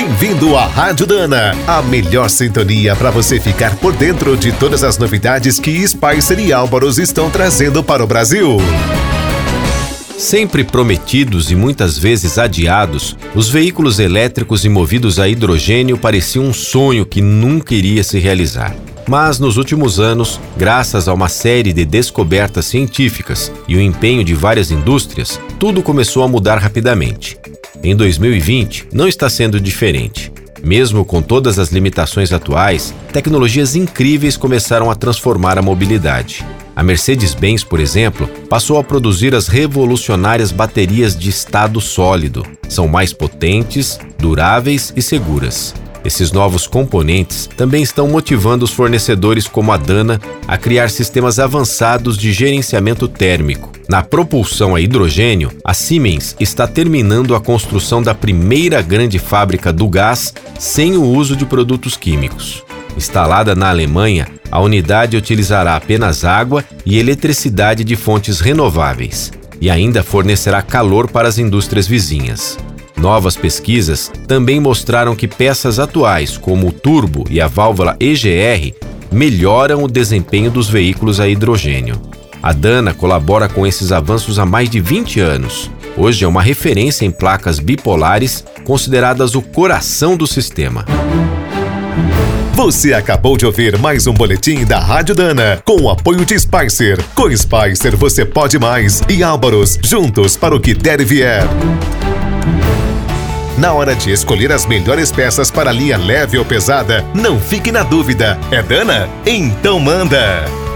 Bem-vindo à Rádio Dana, a melhor sintonia para você ficar por dentro de todas as novidades que Spicer e Álvaros estão trazendo para o Brasil. Sempre prometidos e muitas vezes adiados, os veículos elétricos e movidos a hidrogênio pareciam um sonho que nunca iria se realizar. Mas nos últimos anos, graças a uma série de descobertas científicas e o empenho de várias indústrias, tudo começou a mudar rapidamente. Em 2020, não está sendo diferente. Mesmo com todas as limitações atuais, tecnologias incríveis começaram a transformar a mobilidade. A Mercedes-Benz, por exemplo, passou a produzir as revolucionárias baterias de estado sólido. São mais potentes, duráveis e seguras. Esses novos componentes também estão motivando os fornecedores como a Dana a criar sistemas avançados de gerenciamento térmico. Na propulsão a hidrogênio, a Siemens está terminando a construção da primeira grande fábrica do gás sem o uso de produtos químicos. Instalada na Alemanha, a unidade utilizará apenas água e eletricidade de fontes renováveis e ainda fornecerá calor para as indústrias vizinhas. Novas pesquisas também mostraram que peças atuais, como o turbo e a válvula EGR, melhoram o desempenho dos veículos a hidrogênio. A Dana colabora com esses avanços há mais de 20 anos. Hoje é uma referência em placas bipolares, consideradas o coração do sistema. Você acabou de ouvir mais um boletim da Rádio Dana, com o apoio de Spicer. Com Spicer você pode mais. E Álvaros, juntos para o que der e vier. Na hora de escolher as melhores peças para linha leve ou pesada, não fique na dúvida. É Dana? Então manda!